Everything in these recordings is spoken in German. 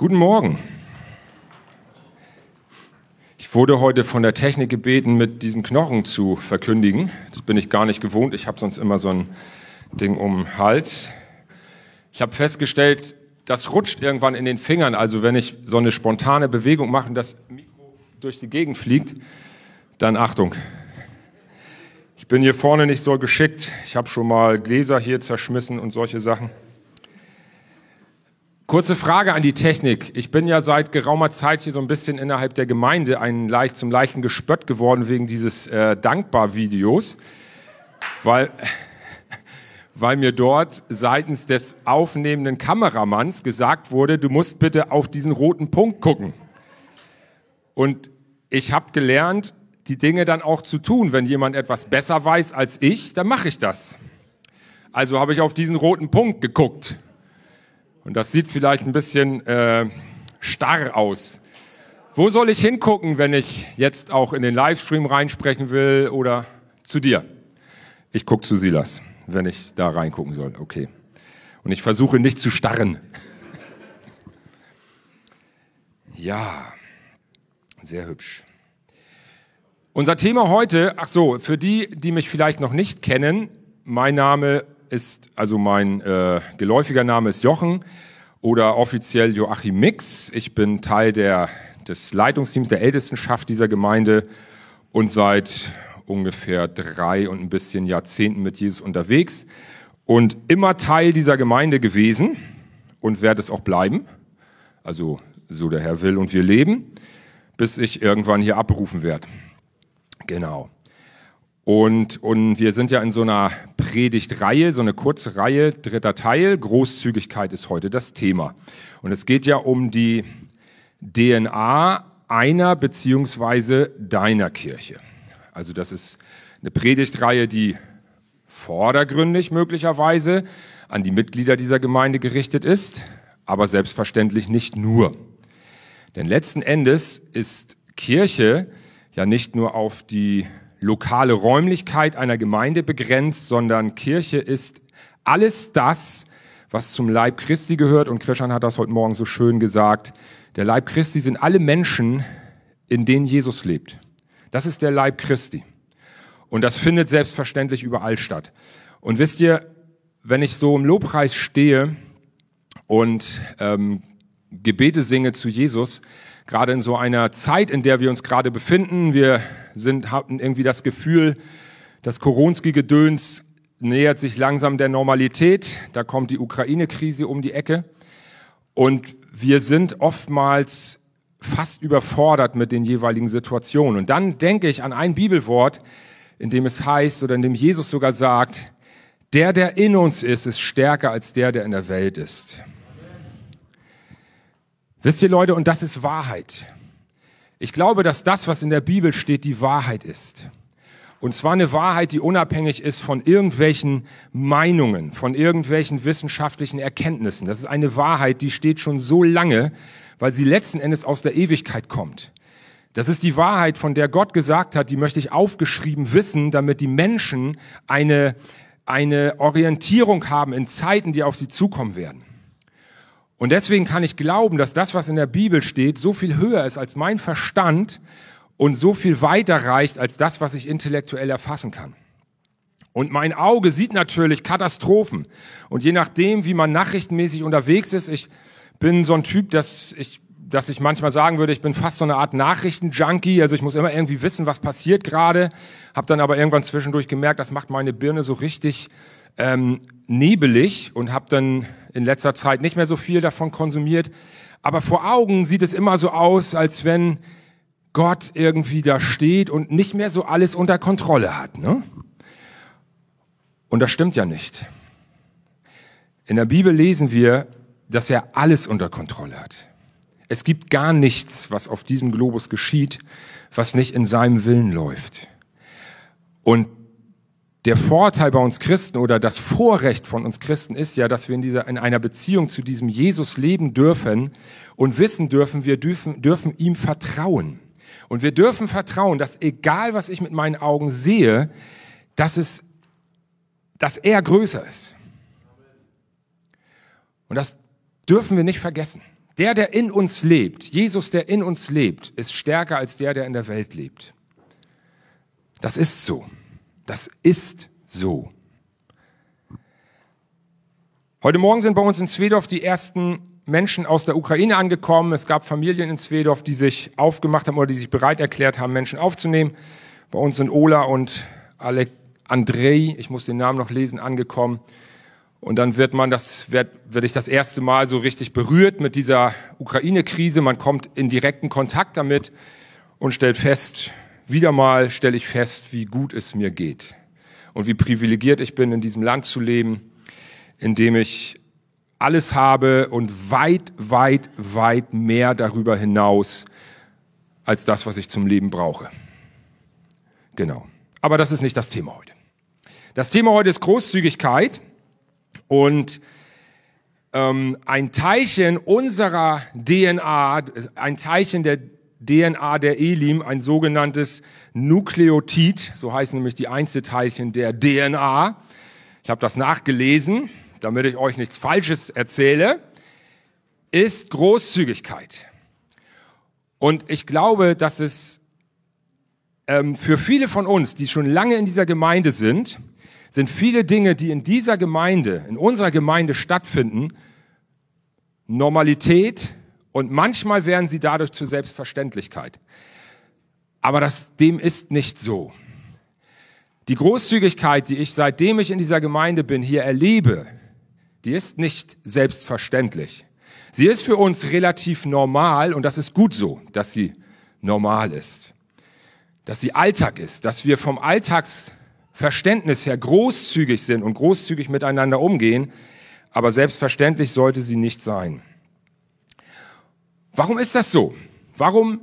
Guten Morgen. Ich wurde heute von der Technik gebeten, mit diesem Knochen zu verkündigen. Das bin ich gar nicht gewohnt. Ich habe sonst immer so ein Ding um den Hals. Ich habe festgestellt, das rutscht irgendwann in den Fingern. Also wenn ich so eine spontane Bewegung mache und das Mikro durch die Gegend fliegt, dann Achtung. Ich bin hier vorne nicht so geschickt. Ich habe schon mal Gläser hier zerschmissen und solche Sachen. Kurze Frage an die Technik. Ich bin ja seit geraumer Zeit hier so ein bisschen innerhalb der Gemeinde ein leicht, zum leichten Gespött geworden wegen dieses äh, Dankbar-Videos, weil, weil mir dort seitens des aufnehmenden Kameramanns gesagt wurde, du musst bitte auf diesen roten Punkt gucken. Und ich habe gelernt, die Dinge dann auch zu tun. Wenn jemand etwas besser weiß als ich, dann mache ich das. Also habe ich auf diesen roten Punkt geguckt. Und das sieht vielleicht ein bisschen äh, starr aus. Wo soll ich hingucken, wenn ich jetzt auch in den Livestream reinsprechen will oder zu dir? Ich gucke zu Silas, wenn ich da reingucken soll. Okay. Und ich versuche nicht zu starren. Ja, sehr hübsch. Unser Thema heute, ach so, für die, die mich vielleicht noch nicht kennen, mein Name ist, also mein äh, geläufiger Name ist Jochen oder offiziell Joachim Mix. Ich bin Teil der, des Leitungsteams der Ältestenschaft dieser Gemeinde und seit ungefähr drei und ein bisschen Jahrzehnten mit Jesus unterwegs und immer Teil dieser Gemeinde gewesen und werde es auch bleiben. Also so der Herr will und wir leben, bis ich irgendwann hier abberufen werde. Genau. Und, und wir sind ja in so einer Predigtreihe, so eine kurze Reihe, dritter Teil. Großzügigkeit ist heute das Thema. Und es geht ja um die DNA einer beziehungsweise deiner Kirche. Also das ist eine Predigtreihe, die vordergründig möglicherweise an die Mitglieder dieser Gemeinde gerichtet ist, aber selbstverständlich nicht nur. Denn letzten Endes ist Kirche ja nicht nur auf die lokale Räumlichkeit einer Gemeinde begrenzt, sondern Kirche ist alles das, was zum Leib Christi gehört. Und Christian hat das heute Morgen so schön gesagt. Der Leib Christi sind alle Menschen, in denen Jesus lebt. Das ist der Leib Christi. Und das findet selbstverständlich überall statt. Und wisst ihr, wenn ich so im Lobpreis stehe und ähm, Gebete singe zu Jesus, gerade in so einer Zeit, in der wir uns gerade befinden. Wir sind, hatten irgendwie das Gefühl, das Koronski-Gedöns nähert sich langsam der Normalität. Da kommt die Ukraine-Krise um die Ecke. Und wir sind oftmals fast überfordert mit den jeweiligen Situationen. Und dann denke ich an ein Bibelwort, in dem es heißt oder in dem Jesus sogar sagt, der, der in uns ist, ist stärker als der, der in der Welt ist. Wisst ihr Leute, und das ist Wahrheit. Ich glaube, dass das, was in der Bibel steht, die Wahrheit ist. Und zwar eine Wahrheit, die unabhängig ist von irgendwelchen Meinungen, von irgendwelchen wissenschaftlichen Erkenntnissen. Das ist eine Wahrheit, die steht schon so lange, weil sie letzten Endes aus der Ewigkeit kommt. Das ist die Wahrheit, von der Gott gesagt hat, die möchte ich aufgeschrieben wissen, damit die Menschen eine, eine Orientierung haben in Zeiten, die auf sie zukommen werden. Und deswegen kann ich glauben, dass das, was in der Bibel steht, so viel höher ist als mein Verstand und so viel weiter reicht als das, was ich intellektuell erfassen kann. Und mein Auge sieht natürlich Katastrophen. Und je nachdem, wie man nachrichtenmäßig unterwegs ist, ich bin so ein Typ, dass ich, dass ich manchmal sagen würde, ich bin fast so eine Art Nachrichtenjunkie. Also ich muss immer irgendwie wissen, was passiert gerade. Hab dann aber irgendwann zwischendurch gemerkt, das macht meine Birne so richtig ähm, nebelig und habe dann in letzter Zeit nicht mehr so viel davon konsumiert. Aber vor Augen sieht es immer so aus, als wenn Gott irgendwie da steht und nicht mehr so alles unter Kontrolle hat. Ne? Und das stimmt ja nicht. In der Bibel lesen wir, dass er alles unter Kontrolle hat. Es gibt gar nichts, was auf diesem Globus geschieht, was nicht in seinem Willen läuft. Und der Vorteil bei uns Christen oder das Vorrecht von uns Christen ist ja, dass wir in dieser, in einer Beziehung zu diesem Jesus leben dürfen und wissen dürfen, wir dürfen, dürfen ihm vertrauen. Und wir dürfen vertrauen, dass egal was ich mit meinen Augen sehe, dass es, dass er größer ist. Und das dürfen wir nicht vergessen. Der, der in uns lebt, Jesus, der in uns lebt, ist stärker als der, der in der Welt lebt. Das ist so. Das ist so. Heute Morgen sind bei uns in Zwedorf die ersten Menschen aus der Ukraine angekommen. Es gab Familien in Zwedorf, die sich aufgemacht haben oder die sich bereit erklärt haben, Menschen aufzunehmen. Bei uns sind Ola und Ale Andrei, ich muss den Namen noch lesen, angekommen. Und dann wird man das, wird, werde ich das erste Mal so richtig berührt mit dieser Ukraine-Krise. Man kommt in direkten Kontakt damit und stellt fest, wieder mal stelle ich fest, wie gut es mir geht und wie privilegiert ich bin, in diesem Land zu leben indem ich alles habe und weit, weit, weit mehr darüber hinaus als das, was ich zum Leben brauche. Genau. Aber das ist nicht das Thema heute. Das Thema heute ist Großzügigkeit und ähm, ein Teilchen unserer DNA, ein Teilchen der DNA der Elim, ein sogenanntes Nukleotid, so heißen nämlich die Einzelteilchen der DNA. Ich habe das nachgelesen damit ich euch nichts Falsches erzähle, ist Großzügigkeit. Und ich glaube, dass es ähm, für viele von uns, die schon lange in dieser Gemeinde sind, sind viele Dinge, die in dieser Gemeinde, in unserer Gemeinde stattfinden, Normalität und manchmal werden sie dadurch zur Selbstverständlichkeit. Aber das, dem ist nicht so. Die Großzügigkeit, die ich seitdem ich in dieser Gemeinde bin, hier erlebe, die ist nicht selbstverständlich. Sie ist für uns relativ normal und das ist gut so, dass sie normal ist. Dass sie Alltag ist, dass wir vom Alltagsverständnis her großzügig sind und großzügig miteinander umgehen, aber selbstverständlich sollte sie nicht sein. Warum ist das so? Warum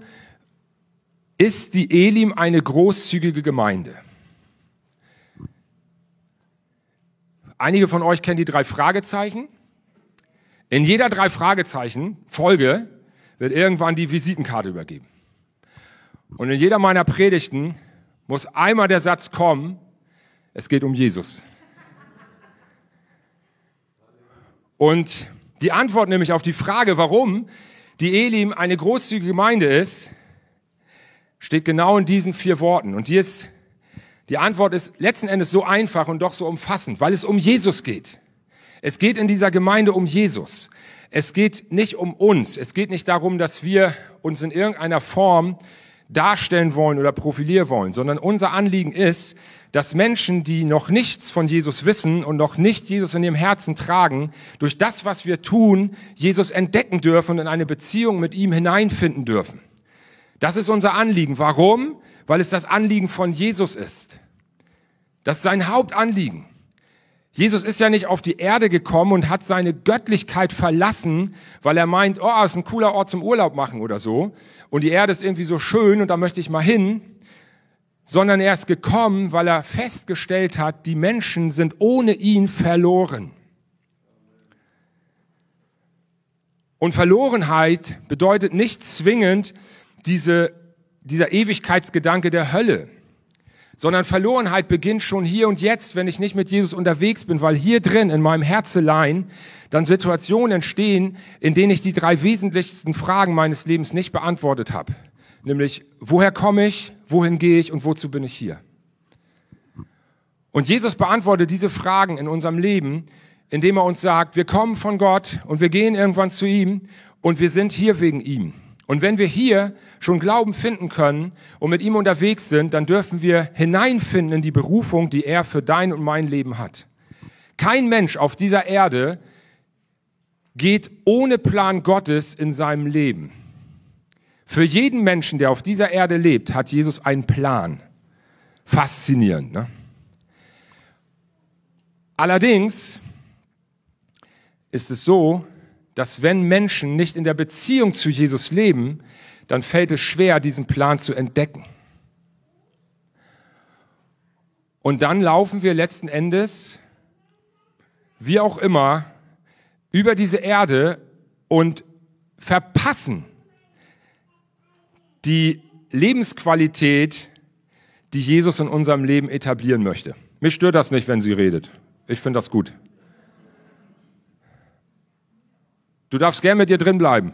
ist die Elim eine großzügige Gemeinde? Einige von euch kennen die drei Fragezeichen. In jeder drei Fragezeichen Folge wird irgendwann die Visitenkarte übergeben. Und in jeder meiner Predigten muss einmal der Satz kommen, es geht um Jesus. Und die Antwort nämlich auf die Frage, warum die Elim eine großzügige Gemeinde ist, steht genau in diesen vier Worten. Und die ist die Antwort ist letzten Endes so einfach und doch so umfassend, weil es um Jesus geht. Es geht in dieser Gemeinde um Jesus. Es geht nicht um uns. Es geht nicht darum, dass wir uns in irgendeiner Form darstellen wollen oder profilieren wollen, sondern unser Anliegen ist, dass Menschen, die noch nichts von Jesus wissen und noch nicht Jesus in ihrem Herzen tragen, durch das, was wir tun, Jesus entdecken dürfen und in eine Beziehung mit ihm hineinfinden dürfen. Das ist unser Anliegen. Warum? weil es das Anliegen von Jesus ist. Das ist sein Hauptanliegen. Jesus ist ja nicht auf die Erde gekommen und hat seine Göttlichkeit verlassen, weil er meint, oh, ist ein cooler Ort zum Urlaub machen oder so. Und die Erde ist irgendwie so schön und da möchte ich mal hin. Sondern er ist gekommen, weil er festgestellt hat, die Menschen sind ohne ihn verloren. Und Verlorenheit bedeutet nicht zwingend diese dieser Ewigkeitsgedanke der Hölle, sondern Verlorenheit beginnt schon hier und jetzt, wenn ich nicht mit Jesus unterwegs bin, weil hier drin in meinem Herzelein dann Situationen entstehen, in denen ich die drei wesentlichsten Fragen meines Lebens nicht beantwortet habe. Nämlich, woher komme ich, wohin gehe ich und wozu bin ich hier? Und Jesus beantwortet diese Fragen in unserem Leben, indem er uns sagt, wir kommen von Gott und wir gehen irgendwann zu ihm und wir sind hier wegen ihm. Und wenn wir hier schon Glauben finden können und mit ihm unterwegs sind, dann dürfen wir hineinfinden in die Berufung, die er für dein und mein Leben hat. Kein Mensch auf dieser Erde geht ohne Plan Gottes in seinem Leben. Für jeden Menschen, der auf dieser Erde lebt, hat Jesus einen Plan. Faszinierend. Ne? Allerdings ist es so, dass wenn Menschen nicht in der Beziehung zu Jesus leben, dann fällt es schwer, diesen Plan zu entdecken. Und dann laufen wir letzten Endes, wie auch immer, über diese Erde und verpassen die Lebensqualität, die Jesus in unserem Leben etablieren möchte. Mich stört das nicht, wenn sie redet. Ich finde das gut. Du darfst gern mit dir drin bleiben.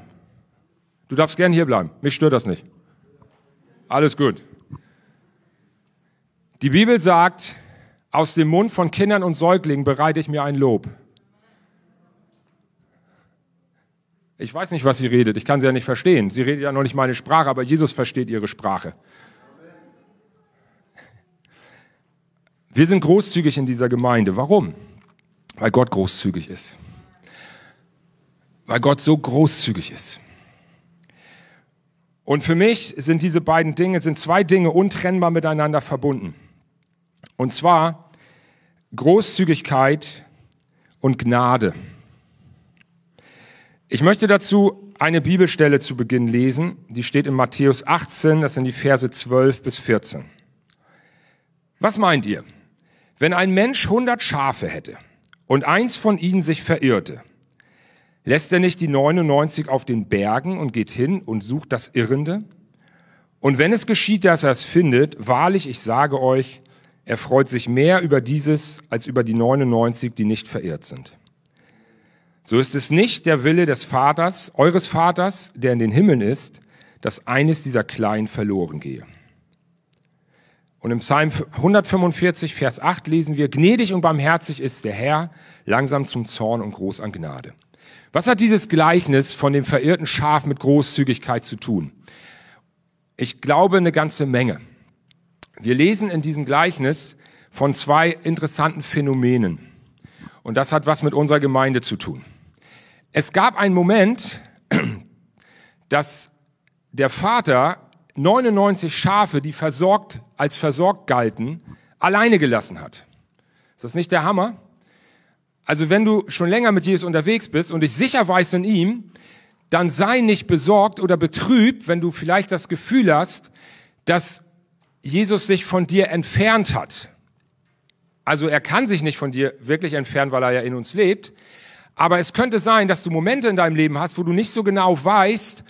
Du darfst gern hier bleiben. Mich stört das nicht. Alles gut. Die Bibel sagt, aus dem Mund von Kindern und Säuglingen bereite ich mir ein Lob. Ich weiß nicht, was sie redet. Ich kann sie ja nicht verstehen. Sie redet ja noch nicht meine Sprache, aber Jesus versteht ihre Sprache. Wir sind großzügig in dieser Gemeinde. Warum? Weil Gott großzügig ist. Weil Gott so großzügig ist. Und für mich sind diese beiden Dinge, sind zwei Dinge untrennbar miteinander verbunden. Und zwar Großzügigkeit und Gnade. Ich möchte dazu eine Bibelstelle zu Beginn lesen, die steht in Matthäus 18, das sind die Verse 12 bis 14. Was meint ihr? Wenn ein Mensch 100 Schafe hätte und eins von ihnen sich verirrte, lässt er nicht die 99 auf den Bergen und geht hin und sucht das Irrende? Und wenn es geschieht, dass er es findet, wahrlich, ich sage euch, er freut sich mehr über dieses als über die 99, die nicht verirrt sind. So ist es nicht der Wille des Vaters, eures Vaters, der in den Himmeln ist, dass eines dieser Kleinen verloren gehe. Und im Psalm 145, Vers 8 lesen wir, gnädig und barmherzig ist der Herr, langsam zum Zorn und groß an Gnade. Was hat dieses Gleichnis von dem verirrten Schaf mit Großzügigkeit zu tun? Ich glaube eine ganze Menge. Wir lesen in diesem Gleichnis von zwei interessanten Phänomenen. Und das hat was mit unserer Gemeinde zu tun. Es gab einen Moment, dass der Vater 99 Schafe, die versorgt, als versorgt galten, alleine gelassen hat. Ist das nicht der Hammer? Also wenn du schon länger mit Jesus unterwegs bist und dich sicher weißt in ihm, dann sei nicht besorgt oder betrübt, wenn du vielleicht das Gefühl hast, dass Jesus sich von dir entfernt hat. Also er kann sich nicht von dir wirklich entfernen, weil er ja in uns lebt. Aber es könnte sein, dass du Momente in deinem Leben hast, wo du nicht so genau weißt,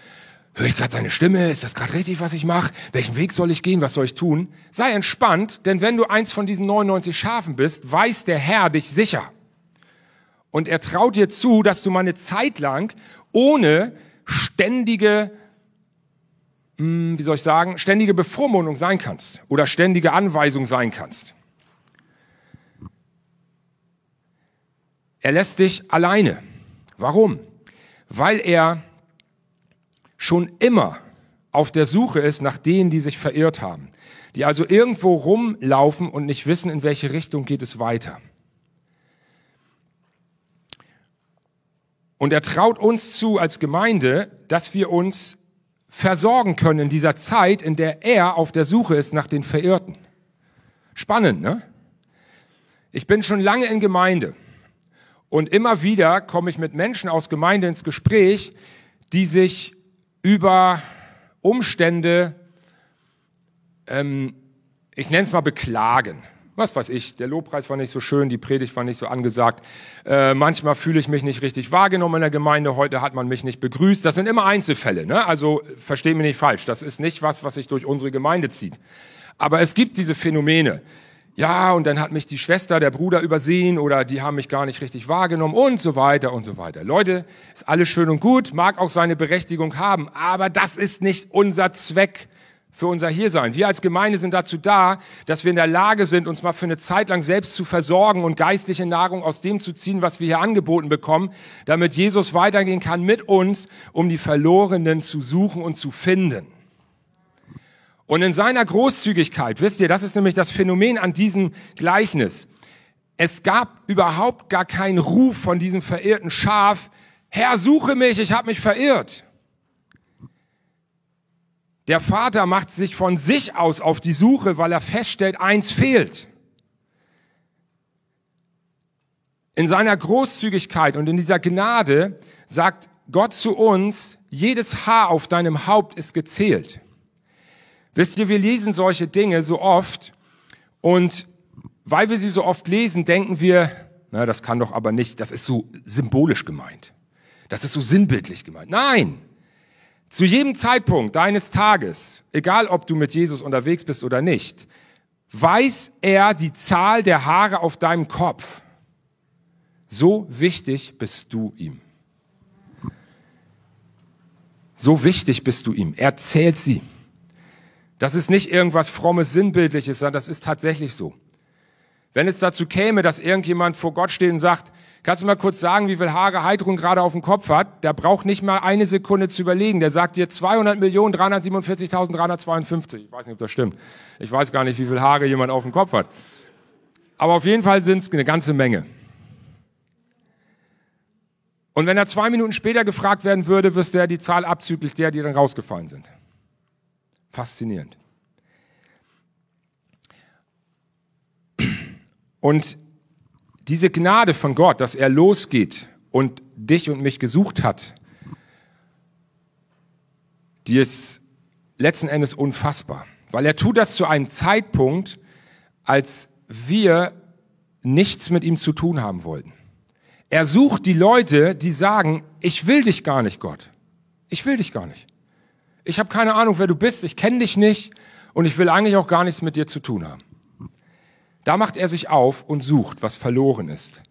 höre ich gerade seine Stimme, ist das gerade richtig, was ich mache? Welchen Weg soll ich gehen? Was soll ich tun? Sei entspannt, denn wenn du eins von diesen 99 Schafen bist, weiß der Herr dich sicher. Und er traut dir zu, dass du mal eine Zeit lang ohne ständige, hm, wie soll ich sagen, ständige Bevormundung sein kannst oder ständige Anweisung sein kannst. Er lässt dich alleine. Warum? Weil er schon immer auf der Suche ist nach denen, die sich verirrt haben, die also irgendwo rumlaufen und nicht wissen, in welche Richtung geht es weiter. Und er traut uns zu als Gemeinde, dass wir uns versorgen können in dieser Zeit, in der er auf der Suche ist nach den Verirrten. Spannend, ne? Ich bin schon lange in Gemeinde und immer wieder komme ich mit Menschen aus Gemeinde ins Gespräch, die sich über Umstände, ähm, ich nenne es mal beklagen. Was weiß ich, der Lobpreis war nicht so schön, die Predigt war nicht so angesagt. Äh, manchmal fühle ich mich nicht richtig wahrgenommen in der Gemeinde, heute hat man mich nicht begrüßt. Das sind immer Einzelfälle, ne? also versteht mich nicht falsch. Das ist nicht was, was sich durch unsere Gemeinde zieht. Aber es gibt diese Phänomene ja, und dann hat mich die Schwester, der Bruder übersehen oder die haben mich gar nicht richtig wahrgenommen und so weiter und so weiter. Leute, ist alles schön und gut, mag auch seine Berechtigung haben, aber das ist nicht unser Zweck für unser Hiersein. Wir als Gemeinde sind dazu da, dass wir in der Lage sind, uns mal für eine Zeit lang selbst zu versorgen und geistliche Nahrung aus dem zu ziehen, was wir hier angeboten bekommen, damit Jesus weitergehen kann mit uns, um die Verlorenen zu suchen und zu finden. Und in seiner Großzügigkeit, wisst ihr, das ist nämlich das Phänomen an diesem Gleichnis. Es gab überhaupt gar keinen Ruf von diesem verirrten Schaf, Herr, suche mich, ich habe mich verirrt. Der Vater macht sich von sich aus auf die Suche, weil er feststellt, eins fehlt. In seiner Großzügigkeit und in dieser Gnade sagt Gott zu uns, jedes Haar auf deinem Haupt ist gezählt. Wisst ihr, wir lesen solche Dinge so oft und weil wir sie so oft lesen, denken wir, na, das kann doch aber nicht, das ist so symbolisch gemeint. Das ist so sinnbildlich gemeint. Nein! Zu jedem Zeitpunkt deines Tages, egal ob du mit Jesus unterwegs bist oder nicht, weiß er die Zahl der Haare auf deinem Kopf. So wichtig bist du ihm. So wichtig bist du ihm. Er zählt sie. Das ist nicht irgendwas frommes, sinnbildliches, sondern das ist tatsächlich so. Wenn es dazu käme, dass irgendjemand vor Gott steht und sagt, kannst du mal kurz sagen, wie viel Haare Heidrun gerade auf dem Kopf hat? Der braucht nicht mal eine Sekunde zu überlegen. Der sagt dir 200 Millionen 347.352. Ich weiß nicht, ob das stimmt. Ich weiß gar nicht, wie viel Haare jemand auf dem Kopf hat. Aber auf jeden Fall sind es eine ganze Menge. Und wenn er zwei Minuten später gefragt werden würde, wüsste er die Zahl abzüglich der, die dann rausgefallen sind. Faszinierend. Und diese Gnade von Gott, dass er losgeht und dich und mich gesucht hat, die ist letzten Endes unfassbar. Weil er tut das zu einem Zeitpunkt, als wir nichts mit ihm zu tun haben wollten. Er sucht die Leute, die sagen, ich will dich gar nicht, Gott. Ich will dich gar nicht. Ich habe keine Ahnung, wer du bist, ich kenne dich nicht und ich will eigentlich auch gar nichts mit dir zu tun haben. Da macht er sich auf und sucht, was verloren ist.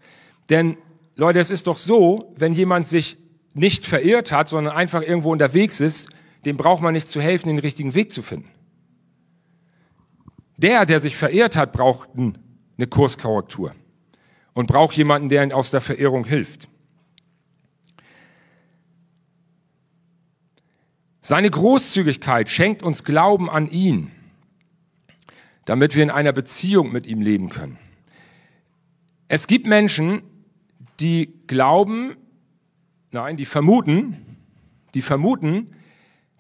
Denn Leute, es ist doch so, wenn jemand sich nicht verirrt hat, sondern einfach irgendwo unterwegs ist, dem braucht man nicht zu helfen, den richtigen Weg zu finden. Der, der sich verirrt hat, braucht eine Kurskorrektur und braucht jemanden, der ihm aus der Verirrung hilft. Seine Großzügigkeit schenkt uns Glauben an ihn damit wir in einer Beziehung mit ihm leben können. Es gibt Menschen, die glauben, nein, die vermuten, die vermuten,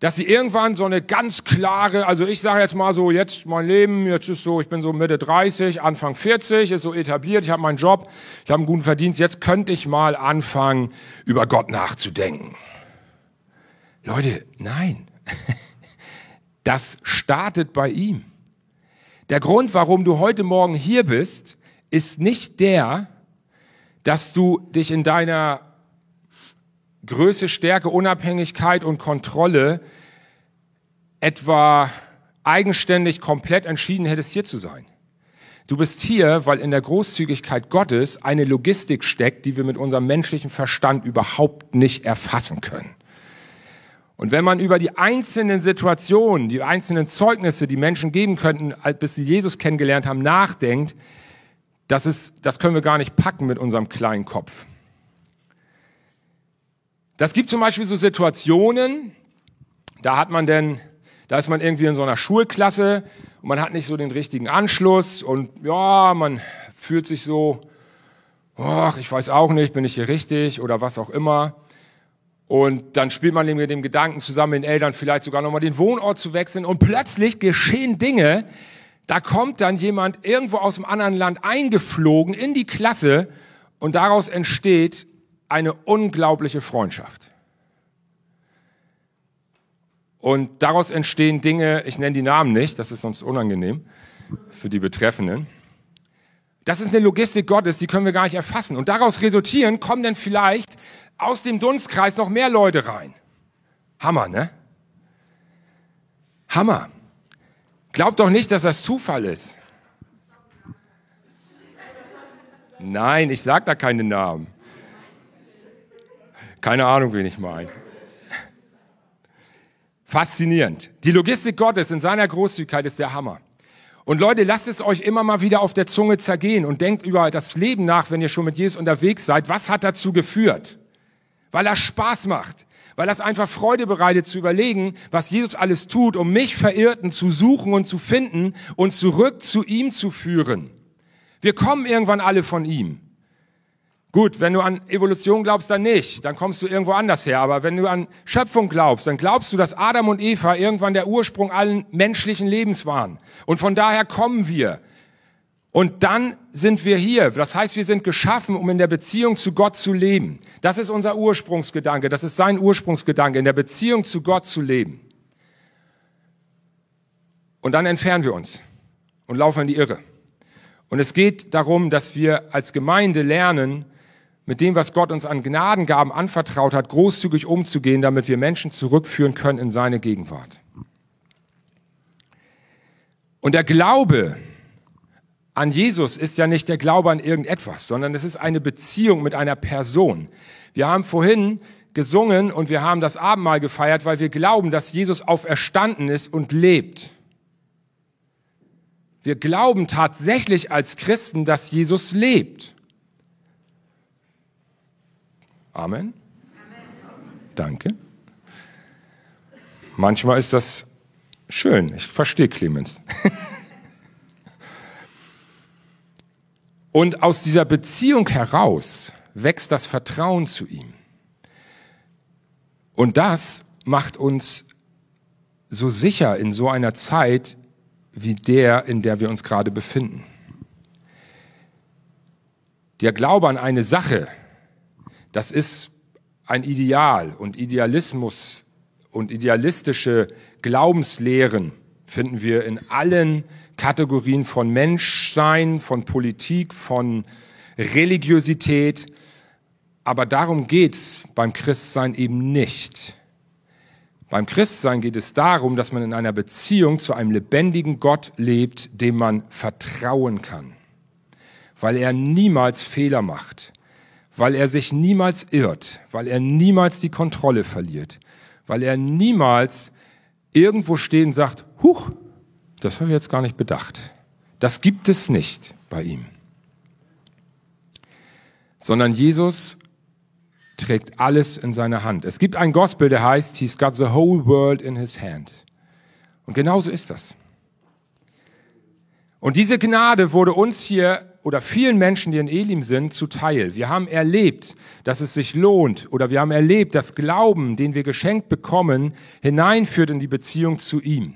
dass sie irgendwann so eine ganz klare, also ich sage jetzt mal so, jetzt mein Leben, jetzt ist so, ich bin so Mitte 30, Anfang 40, ist so etabliert, ich habe meinen Job, ich habe einen guten Verdienst, jetzt könnte ich mal anfangen, über Gott nachzudenken. Leute, nein, das startet bei ihm. Der Grund, warum du heute Morgen hier bist, ist nicht der, dass du dich in deiner Größe, Stärke, Unabhängigkeit und Kontrolle etwa eigenständig komplett entschieden hättest, hier zu sein. Du bist hier, weil in der Großzügigkeit Gottes eine Logistik steckt, die wir mit unserem menschlichen Verstand überhaupt nicht erfassen können. Und wenn man über die einzelnen Situationen, die einzelnen Zeugnisse, die Menschen geben könnten, bis sie Jesus kennengelernt haben, nachdenkt, das, ist, das können wir gar nicht packen mit unserem kleinen Kopf. Das gibt zum Beispiel so Situationen, da hat man denn, da ist man irgendwie in so einer Schulklasse und man hat nicht so den richtigen Anschluss und ja, man fühlt sich so, ach, ich weiß auch nicht, bin ich hier richtig oder was auch immer. Und dann spielt man mit dem Gedanken zusammen mit den Eltern vielleicht sogar nochmal den Wohnort zu wechseln. Und plötzlich geschehen Dinge, da kommt dann jemand irgendwo aus dem anderen Land eingeflogen in die Klasse und daraus entsteht eine unglaubliche Freundschaft. Und daraus entstehen Dinge, ich nenne die Namen nicht, das ist sonst unangenehm für die Betreffenden. Das ist eine Logistik Gottes, die können wir gar nicht erfassen. Und daraus resultieren kommen dann vielleicht aus dem Dunstkreis noch mehr Leute rein. Hammer, ne? Hammer. Glaubt doch nicht, dass das Zufall ist. Nein, ich sag da keine Namen. Keine Ahnung, wen ich meine. Faszinierend. Die Logistik Gottes in seiner Großzügigkeit ist der Hammer. Und Leute, lasst es euch immer mal wieder auf der Zunge zergehen und denkt über das Leben nach, wenn ihr schon mit Jesus unterwegs seid. Was hat dazu geführt? Weil er Spaß macht. Weil das einfach Freude bereitet zu überlegen, was Jesus alles tut, um mich Verirrten zu suchen und zu finden und zurück zu ihm zu führen. Wir kommen irgendwann alle von ihm. Gut, wenn du an Evolution glaubst, dann nicht. Dann kommst du irgendwo anders her. Aber wenn du an Schöpfung glaubst, dann glaubst du, dass Adam und Eva irgendwann der Ursprung allen menschlichen Lebens waren. Und von daher kommen wir. Und dann sind wir hier. Das heißt, wir sind geschaffen, um in der Beziehung zu Gott zu leben. Das ist unser Ursprungsgedanke. Das ist sein Ursprungsgedanke, in der Beziehung zu Gott zu leben. Und dann entfernen wir uns und laufen in die Irre. Und es geht darum, dass wir als Gemeinde lernen, mit dem, was Gott uns an Gnadengaben anvertraut hat, großzügig umzugehen, damit wir Menschen zurückführen können in seine Gegenwart. Und der Glaube an Jesus ist ja nicht der Glaube an irgendetwas, sondern es ist eine Beziehung mit einer Person. Wir haben vorhin gesungen und wir haben das Abendmahl gefeiert, weil wir glauben, dass Jesus auferstanden ist und lebt. Wir glauben tatsächlich als Christen, dass Jesus lebt. Amen. Amen. Danke. Manchmal ist das schön. Ich verstehe Clemens. Und aus dieser Beziehung heraus wächst das Vertrauen zu ihm. Und das macht uns so sicher in so einer Zeit wie der, in der wir uns gerade befinden. Der Glaube an eine Sache, das ist ein Ideal und Idealismus und idealistische Glaubenslehren finden wir in allen Kategorien von Menschsein, von Politik, von Religiosität. Aber darum geht's beim Christsein eben nicht. Beim Christsein geht es darum, dass man in einer Beziehung zu einem lebendigen Gott lebt, dem man vertrauen kann, weil er niemals Fehler macht, weil er sich niemals irrt, weil er niemals die Kontrolle verliert, weil er niemals irgendwo steht und sagt, huch, das habe ich jetzt gar nicht bedacht. Das gibt es nicht bei ihm. Sondern Jesus trägt alles in seiner Hand. Es gibt ein Gospel, der heißt, He's got the whole world in his hand. Und genauso ist das. Und diese Gnade wurde uns hier oder vielen Menschen, die in Elim sind, zuteil. Wir haben erlebt, dass es sich lohnt oder wir haben erlebt, dass Glauben, den wir geschenkt bekommen, hineinführt in die Beziehung zu ihm.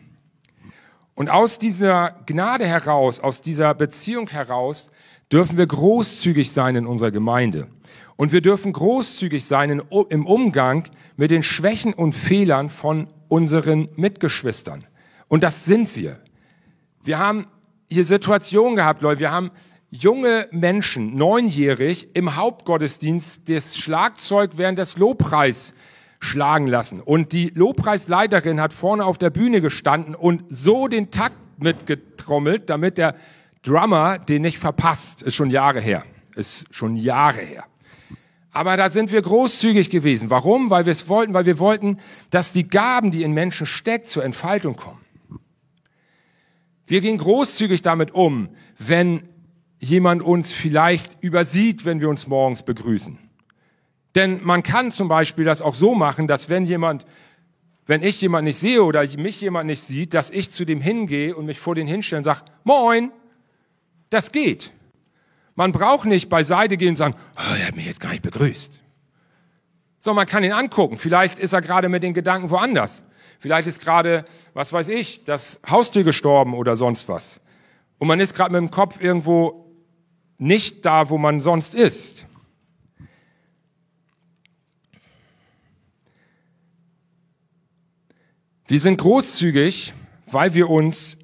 Und aus dieser Gnade heraus, aus dieser Beziehung heraus, dürfen wir großzügig sein in unserer Gemeinde. Und wir dürfen großzügig sein im Umgang mit den Schwächen und Fehlern von unseren Mitgeschwistern. Und das sind wir. Wir haben hier Situationen gehabt, Leute. Wir haben junge Menschen, neunjährig, im Hauptgottesdienst das Schlagzeug während des Lobpreis schlagen lassen. Und die Lobpreisleiterin hat vorne auf der Bühne gestanden und so den Takt mitgetrommelt, damit der Drummer den nicht verpasst. Ist schon Jahre her. Ist schon Jahre her. Aber da sind wir großzügig gewesen. Warum? Weil wir es wollten, weil wir wollten, dass die Gaben, die in Menschen steckt, zur Entfaltung kommen. Wir gehen großzügig damit um, wenn jemand uns vielleicht übersieht, wenn wir uns morgens begrüßen. Denn man kann zum Beispiel das auch so machen, dass wenn jemand, wenn ich jemand nicht sehe oder mich jemand nicht sieht, dass ich zu dem hingehe und mich vor den hinstelle und sage, moin, das geht. Man braucht nicht beiseite gehen und sagen, oh, er hat mich jetzt gar nicht begrüßt. So, man kann ihn angucken. Vielleicht ist er gerade mit den Gedanken woanders. Vielleicht ist gerade, was weiß ich, das Haustier gestorben oder sonst was. Und man ist gerade mit dem Kopf irgendwo nicht da, wo man sonst ist. Wir sind großzügig, weil wir uns,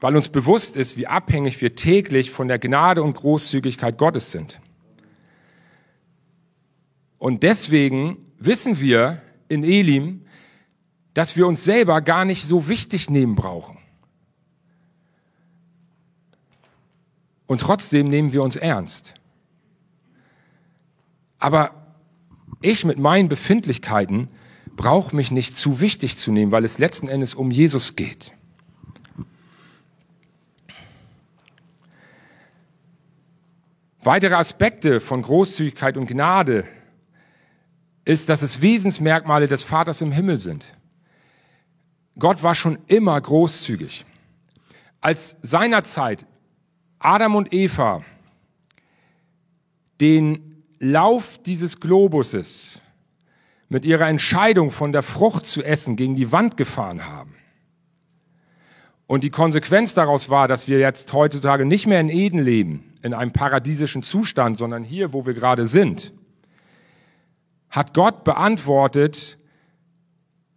weil uns bewusst ist, wie abhängig wir täglich von der Gnade und Großzügigkeit Gottes sind. Und deswegen wissen wir in Elim, dass wir uns selber gar nicht so wichtig nehmen brauchen. Und trotzdem nehmen wir uns ernst. Aber ich mit meinen Befindlichkeiten brauche mich nicht zu wichtig zu nehmen, weil es letzten Endes um Jesus geht. Weitere Aspekte von Großzügigkeit und Gnade ist, dass es Wesensmerkmale des Vaters im Himmel sind. Gott war schon immer großzügig. Als seinerzeit Adam und Eva den Lauf dieses Globuses mit ihrer Entscheidung von der Frucht zu essen gegen die Wand gefahren haben. Und die Konsequenz daraus war, dass wir jetzt heutzutage nicht mehr in Eden leben, in einem paradiesischen Zustand, sondern hier, wo wir gerade sind, hat Gott beantwortet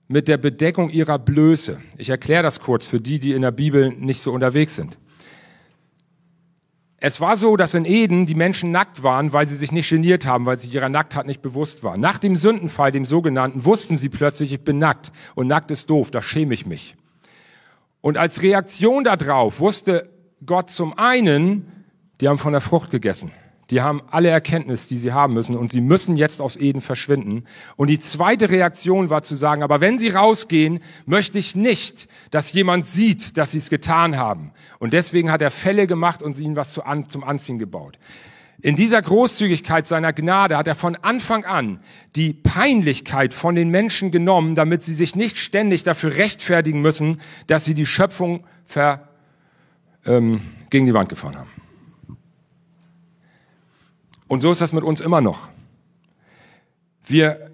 mit der Bedeckung ihrer Blöße. Ich erkläre das kurz für die, die in der Bibel nicht so unterwegs sind. Es war so, dass in Eden die Menschen nackt waren, weil sie sich nicht geniert haben, weil sie ihrer Nacktheit nicht bewusst waren. Nach dem Sündenfall, dem sogenannten, wussten sie plötzlich, ich bin nackt. Und nackt ist doof, da schäme ich mich. Und als Reaktion darauf wusste Gott zum einen, die haben von der Frucht gegessen. Die haben alle Erkenntnis, die sie haben müssen und sie müssen jetzt aus Eden verschwinden. Und die zweite Reaktion war zu sagen, aber wenn sie rausgehen, möchte ich nicht, dass jemand sieht, dass sie es getan haben. Und deswegen hat er Fälle gemacht und ihnen was zum Anziehen gebaut. In dieser Großzügigkeit seiner Gnade hat er von Anfang an die Peinlichkeit von den Menschen genommen, damit sie sich nicht ständig dafür rechtfertigen müssen, dass sie die Schöpfung ver, ähm, gegen die Wand gefahren haben. Und so ist das mit uns immer noch. Wir,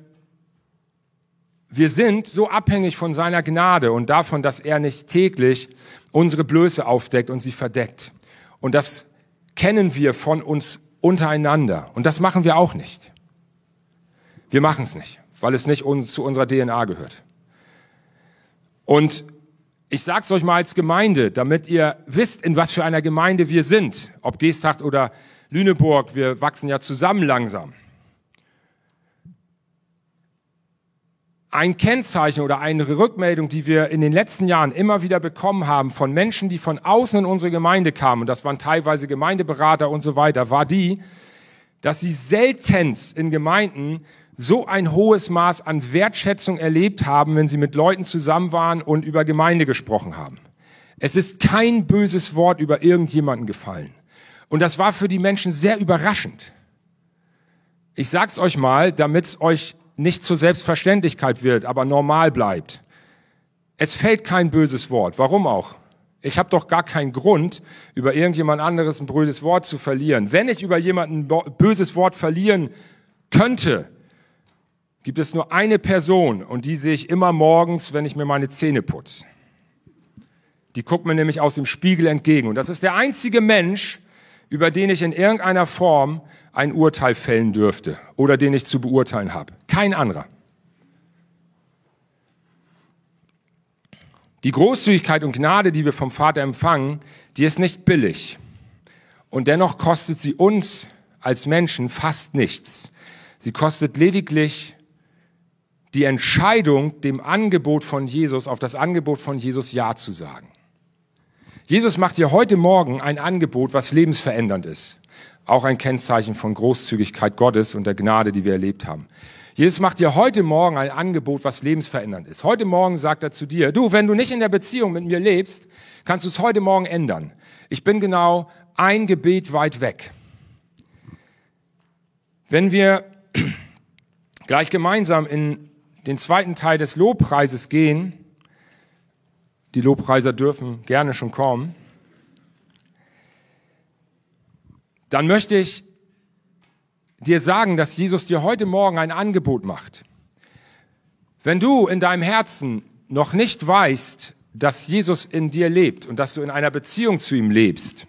wir sind so abhängig von seiner Gnade und davon, dass er nicht täglich unsere Blöße aufdeckt und sie verdeckt. Und das kennen wir von uns untereinander. Und das machen wir auch nicht. Wir machen es nicht, weil es nicht uns, zu unserer DNA gehört. Und ich sage es euch mal als Gemeinde, damit ihr wisst, in was für einer Gemeinde wir sind. Ob Geesthacht oder Lüneburg, wir wachsen ja zusammen langsam. Ein Kennzeichen oder eine Rückmeldung, die wir in den letzten Jahren immer wieder bekommen haben von Menschen, die von außen in unsere Gemeinde kamen, und das waren teilweise Gemeindeberater und so weiter, war die, dass sie seltenst in Gemeinden so ein hohes Maß an Wertschätzung erlebt haben, wenn sie mit Leuten zusammen waren und über Gemeinde gesprochen haben. Es ist kein böses Wort über irgendjemanden gefallen. Und das war für die Menschen sehr überraschend. Ich sag's euch mal, damit es euch nicht zur Selbstverständlichkeit wird, aber normal bleibt. Es fällt kein böses Wort. Warum auch? Ich habe doch gar keinen Grund, über irgendjemand anderes ein böses Wort zu verlieren. Wenn ich über jemanden ein böses Wort verlieren könnte, gibt es nur eine Person und die sehe ich immer morgens, wenn ich mir meine Zähne putze. Die guckt mir nämlich aus dem Spiegel entgegen. Und das ist der einzige Mensch, über den ich in irgendeiner Form ein Urteil fällen dürfte oder den ich zu beurteilen habe. Kein anderer. Die Großzügigkeit und Gnade, die wir vom Vater empfangen, die ist nicht billig. Und dennoch kostet sie uns als Menschen fast nichts. Sie kostet lediglich die Entscheidung, dem Angebot von Jesus, auf das Angebot von Jesus Ja zu sagen. Jesus macht dir heute Morgen ein Angebot, was lebensverändernd ist. Auch ein Kennzeichen von Großzügigkeit Gottes und der Gnade, die wir erlebt haben. Jesus macht dir heute Morgen ein Angebot, was lebensverändernd ist. Heute Morgen sagt er zu dir, du, wenn du nicht in der Beziehung mit mir lebst, kannst du es heute Morgen ändern. Ich bin genau ein Gebet weit weg. Wenn wir gleich gemeinsam in den zweiten Teil des Lobpreises gehen, die Lobpreiser dürfen gerne schon kommen. Dann möchte ich dir sagen, dass Jesus dir heute Morgen ein Angebot macht. Wenn du in deinem Herzen noch nicht weißt, dass Jesus in dir lebt und dass du in einer Beziehung zu ihm lebst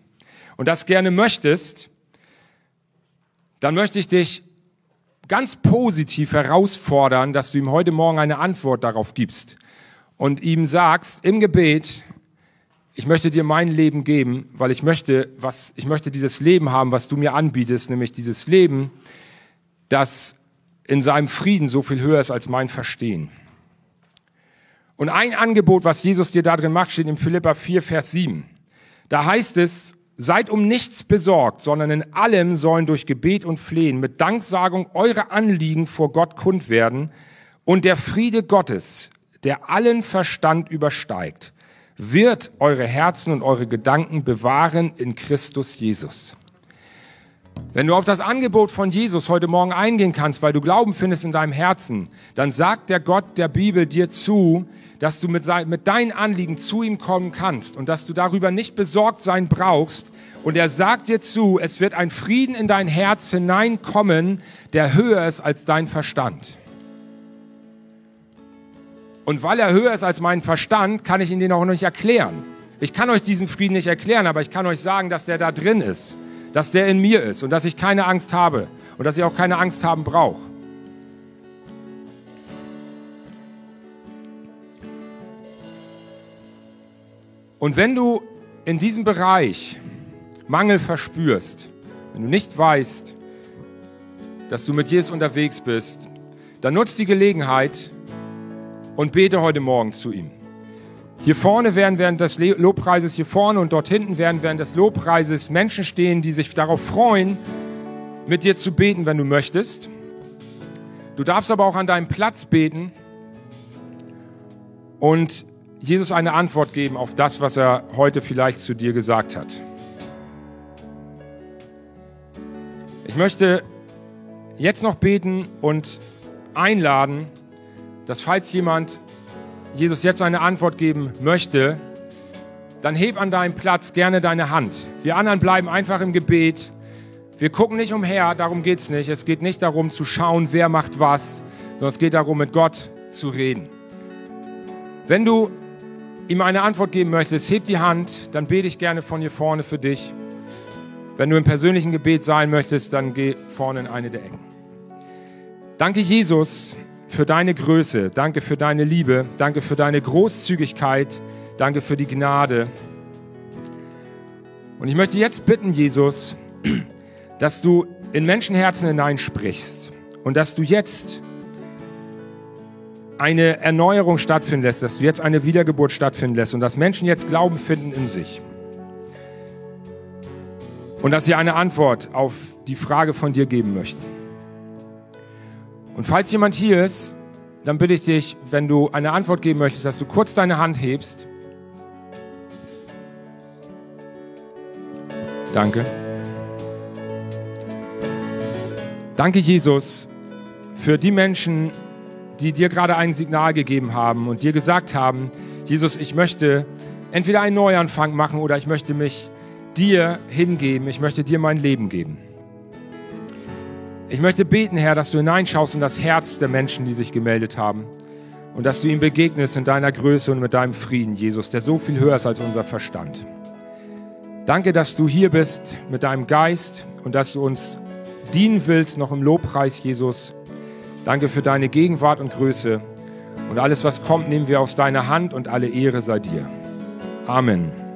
und das gerne möchtest, dann möchte ich dich ganz positiv herausfordern, dass du ihm heute Morgen eine Antwort darauf gibst und ihm sagst im Gebet, ich möchte dir mein Leben geben, weil ich möchte, was, ich möchte dieses Leben haben, was du mir anbietest, nämlich dieses Leben, das in seinem Frieden so viel höher ist als mein Verstehen. Und ein Angebot, was Jesus dir da drin macht, steht in Philippa 4, Vers 7. Da heißt es, seid um nichts besorgt, sondern in allem sollen durch Gebet und Flehen mit Danksagung eure Anliegen vor Gott kund werden und der Friede Gottes, der allen Verstand übersteigt, wird eure Herzen und eure Gedanken bewahren in Christus Jesus. Wenn du auf das Angebot von Jesus heute Morgen eingehen kannst, weil du Glauben findest in deinem Herzen, dann sagt der Gott der Bibel dir zu, dass du mit, mit deinen Anliegen zu ihm kommen kannst und dass du darüber nicht besorgt sein brauchst. Und er sagt dir zu, es wird ein Frieden in dein Herz hineinkommen, der höher ist als dein Verstand. Und weil er höher ist als mein Verstand, kann ich ihn den auch nicht erklären. Ich kann euch diesen Frieden nicht erklären, aber ich kann euch sagen, dass der da drin ist, dass der in mir ist und dass ich keine Angst habe und dass ich auch keine Angst haben brauche. Und wenn du in diesem Bereich Mangel verspürst, wenn du nicht weißt, dass du mit Jesus unterwegs bist, dann nutzt die Gelegenheit, und bete heute Morgen zu ihm. Hier vorne werden während des Lobpreises, hier vorne und dort hinten werden während des Lobpreises Menschen stehen, die sich darauf freuen, mit dir zu beten, wenn du möchtest. Du darfst aber auch an deinem Platz beten und Jesus eine Antwort geben auf das, was er heute vielleicht zu dir gesagt hat. Ich möchte jetzt noch beten und einladen, dass falls jemand Jesus jetzt eine Antwort geben möchte, dann heb an deinem Platz gerne deine Hand. Wir anderen bleiben einfach im Gebet. Wir gucken nicht umher, darum geht es nicht. Es geht nicht darum zu schauen, wer macht was, sondern es geht darum, mit Gott zu reden. Wenn du ihm eine Antwort geben möchtest, heb die Hand, dann bete ich gerne von hier vorne für dich. Wenn du im persönlichen Gebet sein möchtest, dann geh vorne in eine der Ecken. Danke, Jesus, für deine Größe. Danke für deine Liebe. Danke für deine Großzügigkeit. Danke für die Gnade. Und ich möchte jetzt bitten, Jesus, dass du in Menschenherzen hineinsprichst und dass du jetzt eine Erneuerung stattfinden lässt, dass du jetzt eine Wiedergeburt stattfinden lässt und dass Menschen jetzt Glauben finden in sich. Und dass sie eine Antwort auf die Frage von dir geben möchten. Und falls jemand hier ist, dann bitte ich dich, wenn du eine Antwort geben möchtest, dass du kurz deine Hand hebst. Danke. Danke, Jesus, für die Menschen, die dir gerade ein Signal gegeben haben und dir gesagt haben, Jesus, ich möchte entweder einen Neuanfang machen oder ich möchte mich dir hingeben, ich möchte dir mein Leben geben. Ich möchte beten, Herr, dass du hineinschaust in das Herz der Menschen, die sich gemeldet haben und dass du ihnen begegnest in deiner Größe und mit deinem Frieden, Jesus, der so viel höher ist als unser Verstand. Danke, dass du hier bist mit deinem Geist und dass du uns dienen willst, noch im Lobpreis, Jesus. Danke für deine Gegenwart und Größe. Und alles, was kommt, nehmen wir aus deiner Hand und alle Ehre sei dir. Amen.